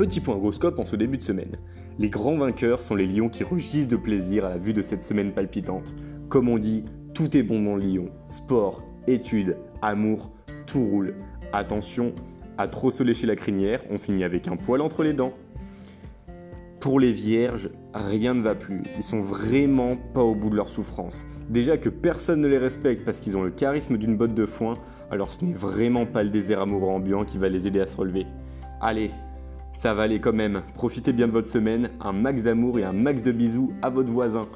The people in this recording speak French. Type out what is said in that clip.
petit point horoscope en ce début de semaine. Les grands vainqueurs sont les lions qui rugissent de plaisir à la vue de cette semaine palpitante. Comme on dit, tout est bon dans le lion. Sport, études, amour, tout roule. Attention, à trop se lécher la crinière, on finit avec un poil entre les dents. Pour les vierges, rien ne va plus. Ils sont vraiment pas au bout de leur souffrance. Déjà que personne ne les respecte parce qu'ils ont le charisme d'une botte de foin, alors ce n'est vraiment pas le désert amoureux ambiant qui va les aider à se relever. Allez, ça va aller quand même. Profitez bien de votre semaine, un max d'amour et un max de bisous à votre voisin.